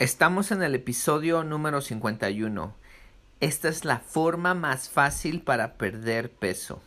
Estamos en el episodio número 51. Esta es la forma más fácil para perder peso.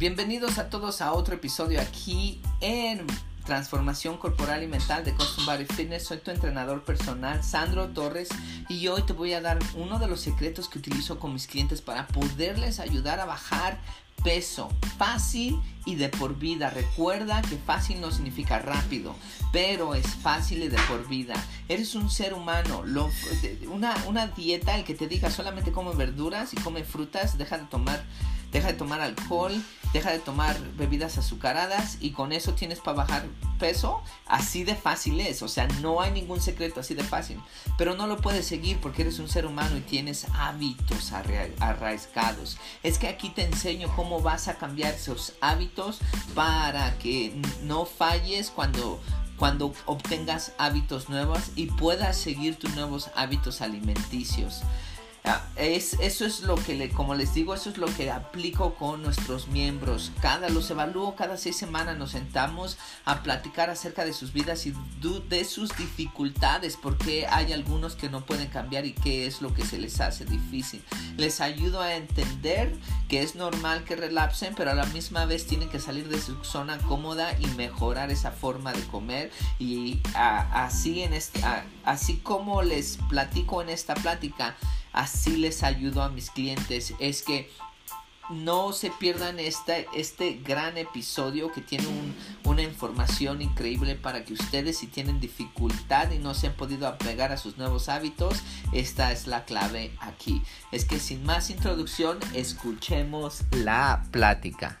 Bienvenidos a todos a otro episodio aquí en Transformación Corporal y Mental de Custom Body Fitness. Soy tu entrenador personal, Sandro Torres, y hoy te voy a dar uno de los secretos que utilizo con mis clientes para poderles ayudar a bajar peso fácil y de por vida. Recuerda que fácil no significa rápido, pero es fácil y de por vida. Eres un ser humano. una, una dieta, el que te diga solamente come verduras y come frutas, deja de tomar deja de tomar alcohol, deja de tomar bebidas azucaradas y con eso tienes para bajar peso. Así de fácil es, o sea, no hay ningún secreto así de fácil. Pero no lo puedes seguir porque eres un ser humano y tienes hábitos arraigados. Es que aquí te enseño cómo vas a cambiar esos hábitos para que no falles cuando cuando obtengas hábitos nuevos y puedas seguir tus nuevos hábitos alimenticios. Ah, es, eso es lo que, le, como les digo, eso es lo que aplico con nuestros miembros. Cada, los evalúo cada seis semanas, nos sentamos a platicar acerca de sus vidas y de sus dificultades, porque hay algunos que no pueden cambiar y qué es lo que se les hace difícil. Les ayudo a entender que es normal que relapsen, pero a la misma vez tienen que salir de su zona cómoda y mejorar esa forma de comer. Y así, en este, así como les platico en esta plática, así les ayudo a mis clientes es que no se pierdan este, gran episodio que tiene una información increíble para que ustedes si tienen dificultad y no se han podido apegar a sus nuevos hábitos, esta es la clave aquí. Es que sin más introducción, escuchemos la plática.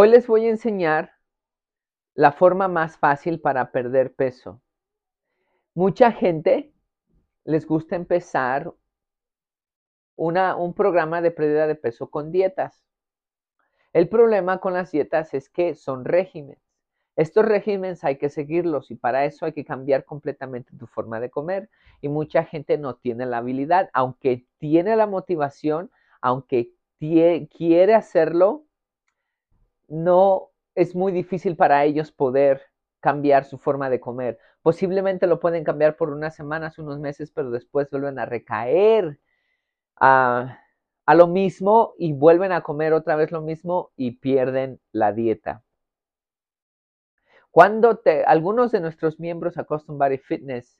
Hoy les voy a enseñar la forma más fácil para perder peso. Mucha gente les gusta empezar un programa de pérdida de peso con dietas. El problema con las dietas es que son regímenes. Estos regímenes hay que seguirlos y para eso hay que cambiar completamente tu forma de comer. Y mucha gente no tiene la habilidad, aunque tiene la motivación, aunque quiere hacerlo, no es muy difícil para ellos poder cambiar su forma de comer. Posiblemente lo pueden cambiar por unas semanas, unos meses, pero después vuelven a recaer a, lo mismo y vuelven a comer otra vez lo mismo y pierden la dieta. Cuando algunos de nuestros miembros a Custom Body Fitness,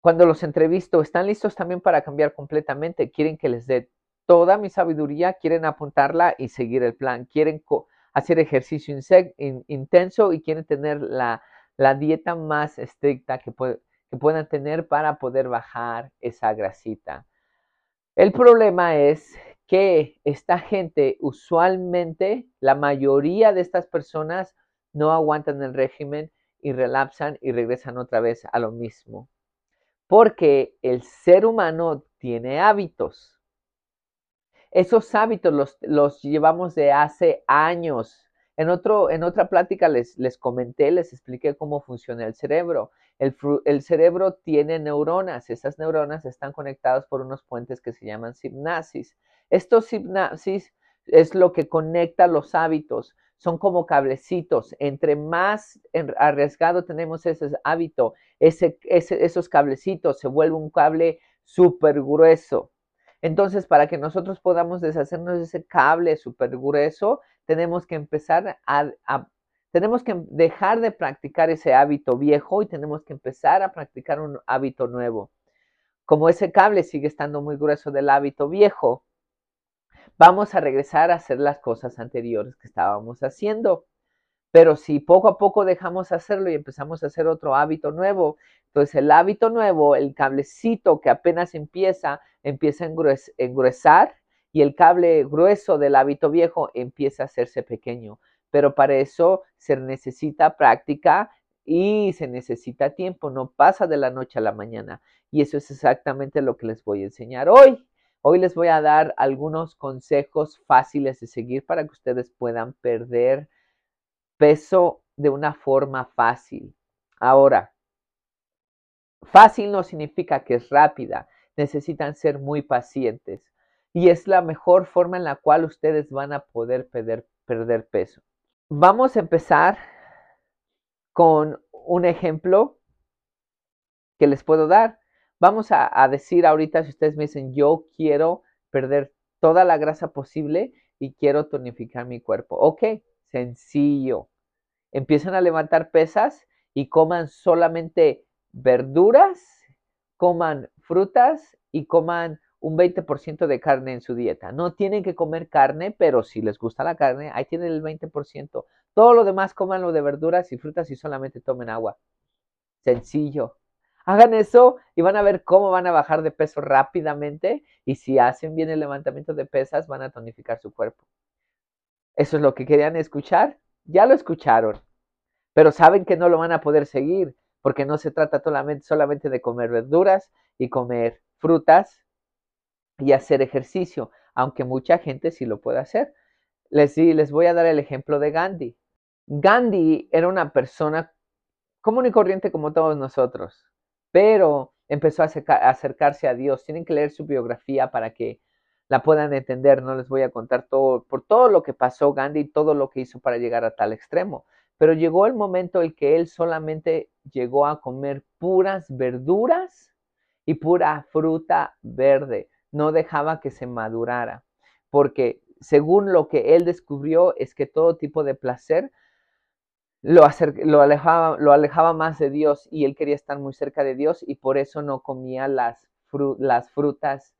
cuando los entrevisto, están listos también para cambiar completamente, quieren que les dé toda mi sabiduría, quieren apuntarla y seguir el plan, quieren hacer ejercicio intenso y quieren tener la, dieta más estricta que, que puedan tener para poder bajar esa grasita. El problema es que esta gente usualmente, la mayoría de estas personas no aguantan el régimen y relapsan y regresan otra vez a lo mismo. Porque el ser humano tiene hábitos. Esos hábitos los, llevamos de hace años. En, otro, en otra plática les, les comenté, les expliqué cómo funciona el cerebro. El, el, cerebro tiene neuronas. Esas neuronas están conectadas por unos puentes que se llaman sinapsis. Estos sinapsis es lo que conecta los hábitos. Son como cablecitos. Entre más arriesgado tenemos ese hábito, ese, esos cablecitos se vuelve un cable súper grueso. Entonces, para que nosotros podamos deshacernos de ese cable súper grueso, tenemos que empezar a, tenemos que dejar de practicar ese hábito viejo y tenemos que empezar a practicar un hábito nuevo. Como ese cable sigue estando muy grueso del hábito viejo, vamos a regresar a hacer las cosas anteriores que estábamos haciendo. Pero si poco a poco dejamos hacerlo y empezamos a hacer otro hábito nuevo, entonces el hábito nuevo, el cablecito que apenas empieza, empieza a engruesar y el cable grueso del hábito viejo empieza a hacerse pequeño. Pero para eso se necesita práctica y se necesita tiempo, no pasa de la noche a la mañana. Y eso es exactamente lo que les voy a enseñar hoy. Hoy les voy a dar algunos consejos fáciles de seguir para que ustedes puedan perder peso de una forma fácil. Ahora, fácil no significa que es rápida, necesitan ser muy pacientes y es la mejor forma en la cual ustedes van a poder perder, perder peso. Vamos a empezar con un ejemplo que les puedo dar. Vamos a, a, decir ahorita, si ustedes me dicen, yo quiero perder toda la grasa posible y quiero tonificar mi cuerpo. Ok, sencillo. Empiezan a levantar pesas y coman solamente verduras, coman frutas y coman un 20% de carne en su dieta. No tienen que comer carne, pero si les gusta la carne, ahí tienen el 20%. Todo lo demás coman lo de verduras y frutas y solamente tomen agua. Sencillo. Hagan eso y van a ver cómo van a bajar de peso rápidamente y si hacen bien el levantamiento de pesas van a tonificar su cuerpo. Eso es lo que querían escuchar. Ya lo escucharon, pero saben que no lo van a poder seguir porque no se trata solamente de comer verduras y comer frutas y hacer ejercicio, aunque mucha gente sí lo puede hacer. Les, les voy a dar el ejemplo de Gandhi. Gandhi era una persona común y corriente como todos nosotros, pero empezó a acercarse a Dios. Tienen que leer su biografía para que la puedan entender. No les voy a contar todo por todo lo que pasó Gandhi y todo lo que hizo para llegar a tal extremo. Pero llegó el momento en que él solamente llegó a comer puras verduras y pura fruta verde. No dejaba que se madurara, porque según lo que él descubrió es que todo tipo de placer lo, lo, alejaba, lo alejaba más de Dios y él quería estar muy cerca de Dios y por eso no comía las, las frutas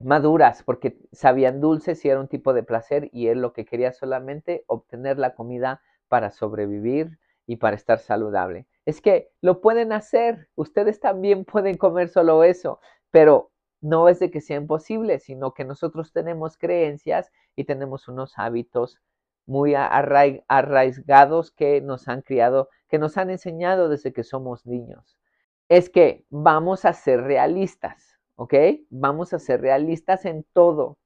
maduras porque sabían dulces y era un tipo de placer y él lo que quería solamente obtener la comida para sobrevivir y para estar saludable. Es que lo pueden hacer, ustedes también pueden comer solo eso, pero no es de que sea imposible, sino que nosotros tenemos creencias y tenemos unos hábitos muy arraigados que nos han criado, que nos han enseñado desde que somos niños. Es que vamos a ser realistas, ¿ok? Vamos a ser realistas en todo.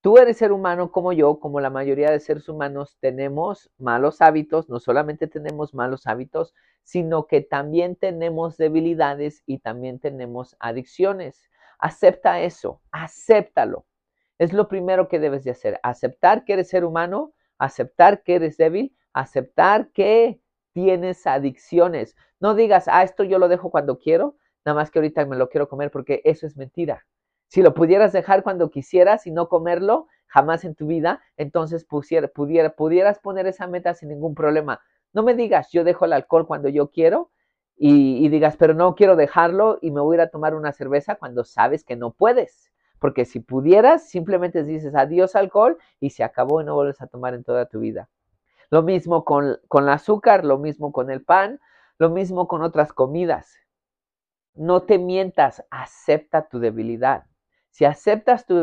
Tú eres ser humano como yo, como la mayoría de seres humanos, tenemos malos hábitos, no solamente tenemos malos hábitos, sino que también tenemos debilidades y también tenemos adicciones. Acepta eso, acéptalo. Es lo primero que debes de hacer, aceptar que eres ser humano, aceptar que eres débil, aceptar que tienes adicciones. No digas, ah, esto yo lo dejo cuando quiero, nada más que ahorita me lo quiero comer porque eso es mentira. Si lo pudieras dejar cuando quisieras y no comerlo jamás en tu vida, entonces pudieras poner esa meta sin ningún problema. No me digas, yo dejo el alcohol cuando yo quiero y, y digas, pero no quiero dejarlo y me voy a ir a tomar una cerveza cuando sabes que no puedes. Porque si pudieras, simplemente dices adiós alcohol y se acabó y no vuelves a tomar en toda tu vida. Lo mismo con, con el azúcar, lo mismo con el pan, lo mismo con otras comidas. No te mientas, acepta tu debilidad. Si aceptas tu,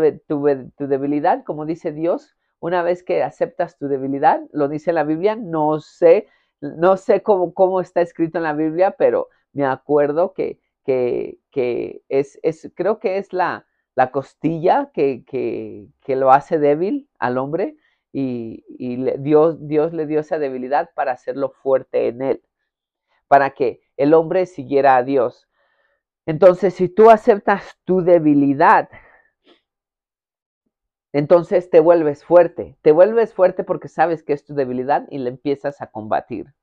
debilidad, como dice Dios, una vez que aceptas tu debilidad, lo dice la Biblia, no sé, no sé cómo, está escrito en la Biblia, pero me acuerdo que, que, es, es, creo que es la, la costilla que, que, lo hace débil al hombre y, Dios, Dios le dio esa debilidad para hacerlo fuerte en él, para que el hombre siguiera a Dios. Entonces, si tú aceptas tu debilidad, entonces te vuelves fuerte. Te vuelves fuerte porque sabes que es tu debilidad y la empiezas a combatir.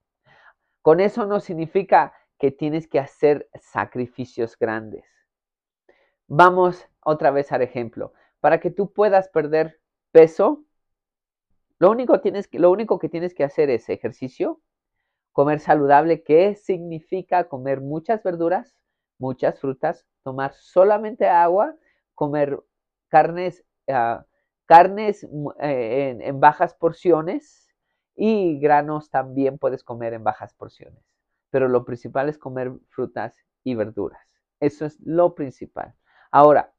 Con eso no significa que tienes que hacer sacrificios grandes. Vamos, otra vez al ejemplo. Para que tú puedas perder peso, lo único, tienes que, lo único que tienes que hacer es ejercicio, comer saludable, que significa comer muchas verduras, muchas frutas, tomar solamente agua, comer carnes, uh, carnes eh, en, en bajas porciones y granos también puedes comer en bajas porciones. Pero lo principal es comer frutas y verduras. Eso es lo principal. Ahora,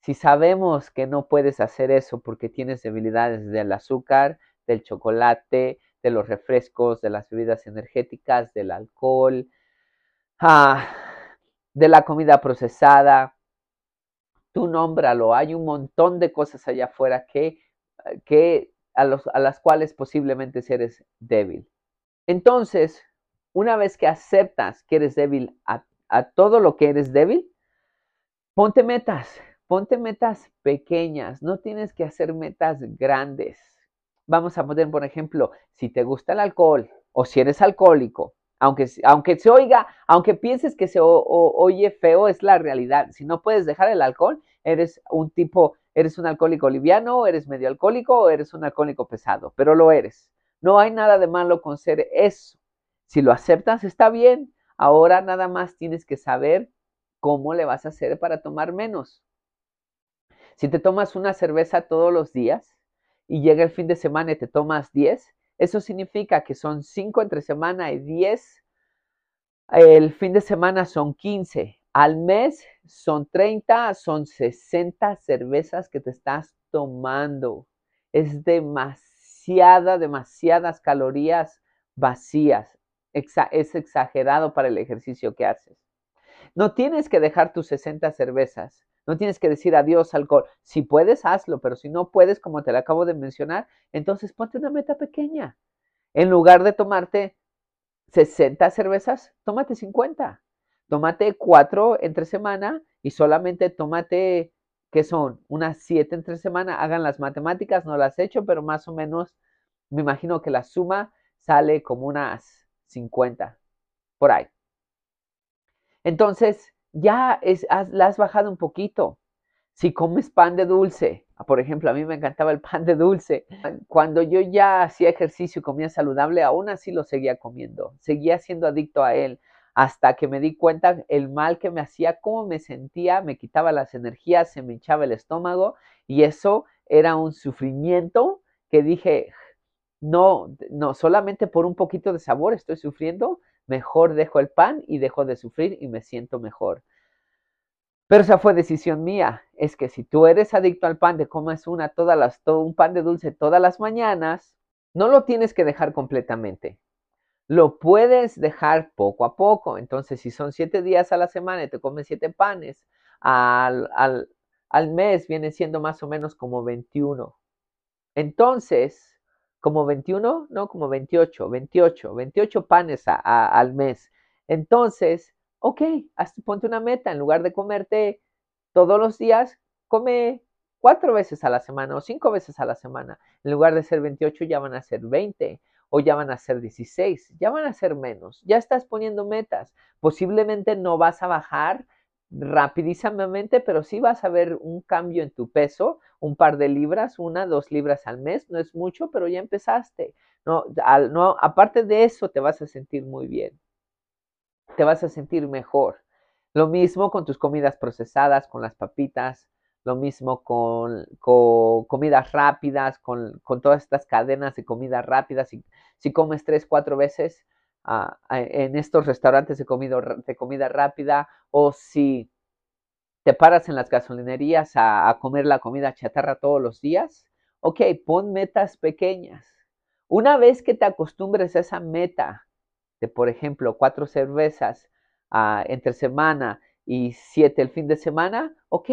si sabemos que no puedes hacer eso porque tienes debilidades del azúcar, del chocolate, de los refrescos, de las bebidas energéticas, del alcohol, ah, de la comida procesada, tú nómbralo. Hay un montón de cosas allá afuera que, que a, los, a las cuales posiblemente eres débil. Entonces, una vez que aceptas que eres débil a, a todo lo que eres débil, ponte metas, ponte metas pequeñas, no tienes que hacer metas grandes. Vamos a poner, por ejemplo, si te gusta el alcohol o si eres alcohólico, aunque, aunque se oiga, aunque pienses que se oye feo, es la realidad. Si no puedes dejar el alcohol, eres un tipo, eres un alcohólico liviano, eres medio alcohólico o eres un alcohólico pesado, pero lo eres. No hay nada de malo con ser eso. Si lo aceptas, está bien. Ahora nada más tienes que saber cómo le vas a hacer para tomar menos. Si te tomas una cerveza todos los días y llega el fin de semana y te tomas 10, eso significa que son 5 entre semana y 10. El fin de semana son 15. Al mes son 30, son 60 cervezas que te estás tomando. Es demasiada, demasiadas calorías vacías. es exagerado para el ejercicio que haces. No tienes que dejar tus 60 cervezas. No tienes que decir adiós alcohol. Si puedes, hazlo, pero si no puedes, como te lo acabo de mencionar, entonces ponte una meta pequeña. En lugar de tomarte 60 cervezas, tómate 50. Tómate 4 entre semana y solamente tómate, ¿qué son? Unas 7 entre semana. Hagan las matemáticas, no las he hecho, pero más o menos me imagino que la suma sale como unas 50 por ahí. Entonces, ya es, la has bajado un poquito. Si comes pan de dulce, por ejemplo, a mí me encantaba el pan de dulce. Cuando yo ya hacía ejercicio y comía saludable, aún así lo seguía comiendo. Seguía siendo adicto a él hasta que me di cuenta el mal que me hacía, cómo me sentía, me quitaba las energías, se me hinchaba el estómago y eso era un sufrimiento que dije, no, no, solamente por un poquito de sabor estoy sufriendo, mejor dejo el pan y dejo de sufrir y me siento mejor. Pero esa fue decisión mía. Es que si tú eres adicto al pan, de comes una todas las, un pan de dulce todas las mañanas, no lo tienes que dejar completamente. Lo puedes dejar poco a poco. Entonces, si son siete días a la semana y te comes siete panes, al, al, al mes viene siendo más o menos como 21. Entonces, como 21, no, como 28, 28, 28 panes al mes. Entonces, ok, ponte una meta, en lugar de comerte todos los días, come cuatro veces a la semana o cinco veces a la semana. En lugar de ser 28, ya van a ser 20 o ya van a ser 16, ya van a ser menos. Ya estás poniendo metas. Posiblemente no vas a bajar rapidísimamente, pero sí vas a ver un cambio en tu peso, un par de libras, una, dos libras al mes, no es mucho, pero ya empezaste. No, aparte de eso, te vas a sentir muy bien. Te vas a sentir mejor. Lo mismo con tus comidas procesadas, con las papitas, lo mismo con, comidas rápidas, con, con, todas estas cadenas de comidas rápidas. Si, si comes tres, cuatro veces, en estos restaurantes de, de comida rápida o si te paras en las gasolinerías a, comer la comida chatarra todos los días, ok, pon metas pequeñas. Una vez que te acostumbres a esa meta de, por ejemplo, cuatro cervezas uh, entre semana y siete el fin de semana, ok,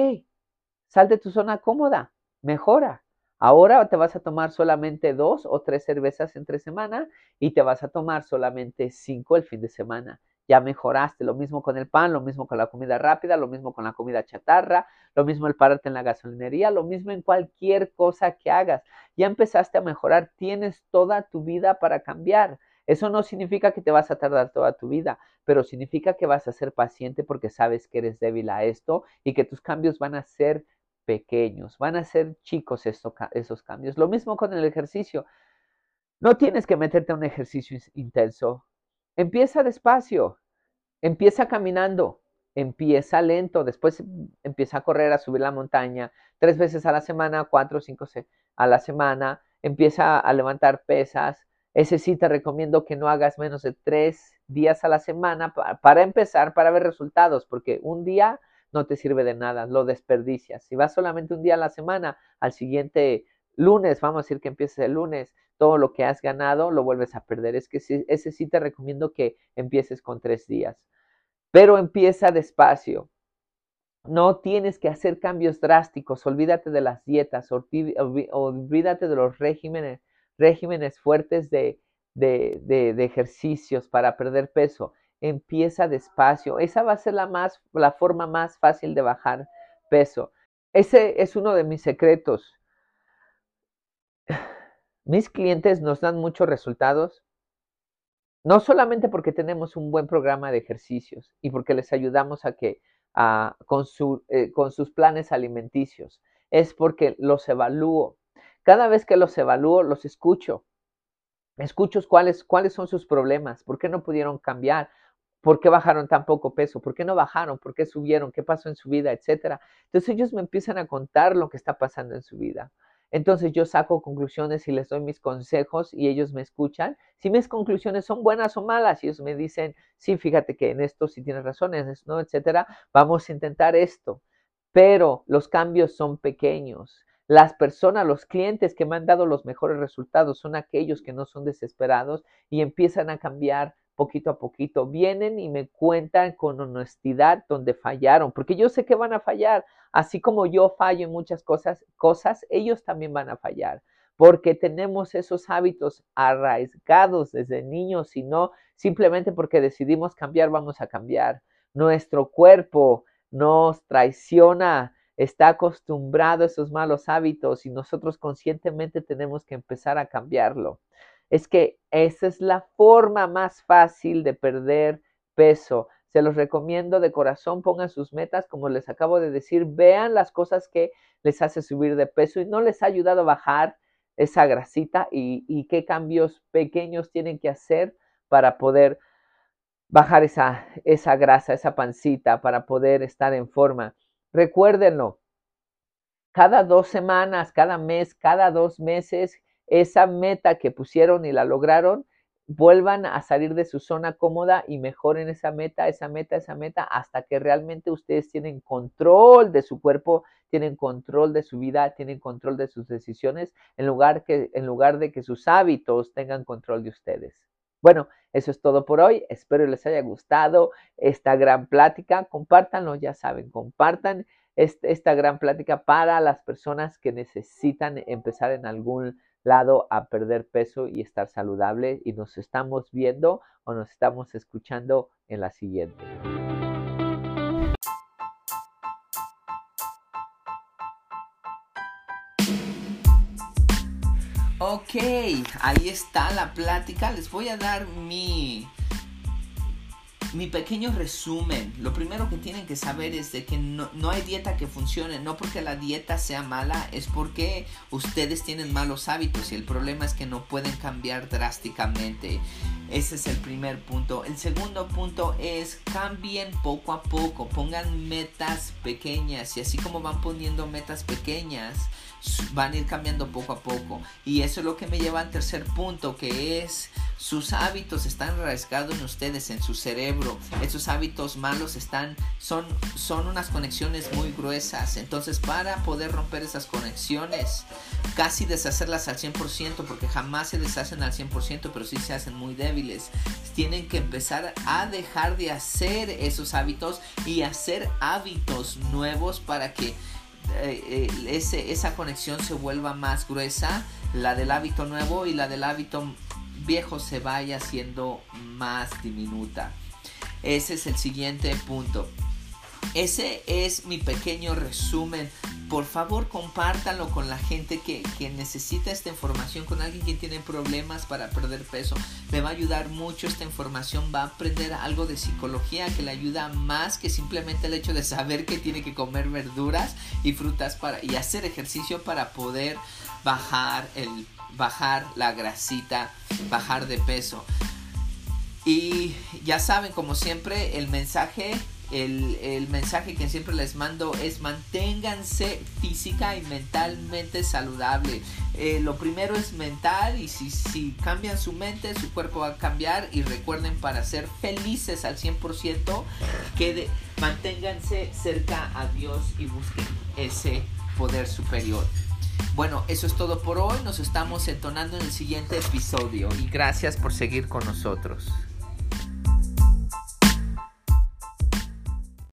sal de tu zona cómoda, mejora. Ahora te vas a tomar solamente dos o tres cervezas entre semana y te vas a tomar solamente cinco el fin de semana. Ya mejoraste. Lo mismo con el pan, lo mismo con la comida rápida, lo mismo con la comida chatarra, lo mismo el pararte en la gasolinería, lo mismo en cualquier cosa que hagas. Ya empezaste a mejorar. Tienes toda tu vida para cambiar. Eso no significa que te vas a tardar toda tu vida, pero significa que vas a ser paciente porque sabes que eres débil a esto y que tus cambios van a ser pequeños, van a ser chicos esos cambios. Lo mismo con el ejercicio. No tienes que meterte a un ejercicio intenso. Empieza despacio, empieza caminando, empieza lento, después empieza a correr, a subir la montaña, tres veces a la semana, cuatro, cinco a la semana, empieza a levantar pesas. Ese sí te recomiendo que no hagas menos de tres días a la semana para empezar, para ver resultados, porque un día no te sirve de nada, lo desperdicias. Si vas solamente un día a la semana, al siguiente lunes, vamos a decir que empieces el lunes, todo lo que has ganado lo vuelves a perder. Es que ese sí te recomiendo que empieces con tres días. Pero empieza despacio. No tienes que hacer cambios drásticos. Olvídate de las dietas, olvídate de los regímenes, regímenes fuertes de, de, de, ejercicios para perder peso. Empieza despacio. Esa va a ser la, más, la forma más fácil de bajar peso. Ese es uno de mis secretos. Mis clientes nos dan muchos resultados no solamente porque tenemos un buen programa de ejercicios y porque les ayudamos a que con, eh, con sus planes alimenticios, es porque los evalúo. Cada vez que los evalúo, los escucho. Escucho cuáles, cuáles son sus problemas, por qué no pudieron cambiar, por qué bajaron tan poco peso, por qué no bajaron, por qué subieron, qué pasó en su vida, etcétera. Entonces ellos me empiezan a contar lo que está pasando en su vida. Entonces yo saco conclusiones y les doy mis consejos y ellos me escuchan. Si mis conclusiones son buenas o malas, ellos me dicen, sí, fíjate que en esto sí tienes razón, en esto no, etcétera, vamos a intentar esto. Pero los cambios son pequeños. Las personas, los clientes que me han dado los mejores resultados son aquellos que no son desesperados y empiezan a cambiar poquito a poquito. Vienen y me cuentan con honestidad donde fallaron, porque yo sé que van a fallar. Así como yo fallo en muchas cosas, cosas, ellos también van a fallar, porque tenemos esos hábitos arraigados desde niños y no simplemente porque decidimos cambiar, vamos a cambiar. Nuestro cuerpo nos traiciona, está acostumbrado a esos malos hábitos y nosotros conscientemente tenemos que empezar a cambiarlo es que esa es la forma más fácil de perder peso. Se los recomiendo de corazón, pongan sus metas, como les acabo de decir, vean las cosas que les hace subir de peso y no les ha ayudado a bajar esa grasita y, qué cambios pequeños tienen que hacer para poder bajar esa, esa grasa, esa pancita, para poder estar en forma. Recuérdenlo, cada dos semanas, cada mes, cada dos meses, esa meta que pusieron y la lograron, vuelvan a salir de su zona cómoda y mejoren esa meta, esa meta, esa meta, hasta que realmente ustedes tienen control de su cuerpo, tienen control de su vida, tienen control de sus decisiones, en lugar, que, en lugar de que sus hábitos tengan control de ustedes. Bueno, eso es todo por hoy. Espero les haya gustado esta gran plática. Compártanlo, ya saben, compartan esta gran plática para las personas que necesitan empezar en algún lado a perder peso y estar saludable y nos estamos viendo o nos estamos escuchando en la siguiente. Ok, ahí está la plática. Les voy a dar mi mi pequeño resumen, lo primero que tienen que saber es de que no, hay dieta que funcione, no porque la dieta sea mala, es porque ustedes tienen malos hábitos y el problema es que no pueden cambiar drásticamente. Ese es el primer punto. El segundo punto es cambien poco a poco, pongan metas pequeñas y así como van poniendo metas pequeñas, van a ir cambiando poco a poco. Y eso es lo que me lleva al tercer punto, que es sus hábitos están arraigados en ustedes, en su cerebro. Esos hábitos malos están, son, son unas conexiones muy gruesas. Entonces, para poder romper esas conexiones, casi deshacerlas al 100%, porque jamás se deshacen al 100%, pero sí se hacen muy débiles. Tienen que empezar a dejar de hacer esos hábitos y hacer hábitos nuevos para que eh, eh, ese, esa conexión se vuelva más gruesa, la del hábito nuevo y la del hábito viejo se vaya haciendo más diminuta. Ese es el siguiente punto. Ese es mi pequeño resumen por favor compártanlo con la gente que, que, necesita esta información, con alguien que tiene problemas para perder peso. Le va a ayudar mucho esta información, va a aprender algo de psicología que le ayuda más que simplemente el hecho de saber que tiene que comer verduras y frutas para, y hacer ejercicio para poder bajar, el, bajar la grasita, bajar de peso. Y ya saben, como siempre, el mensaje el, mensaje que siempre les mando es manténganse física y mentalmente saludable. Eh, lo primero es mental y si, cambian su mente, su cuerpo va a cambiar y recuerden para ser felices al 100% que manténganse cerca a Dios y busquen ese poder superior. Bueno, eso es todo por hoy. Nos estamos entonando en el siguiente episodio y gracias por seguir con nosotros.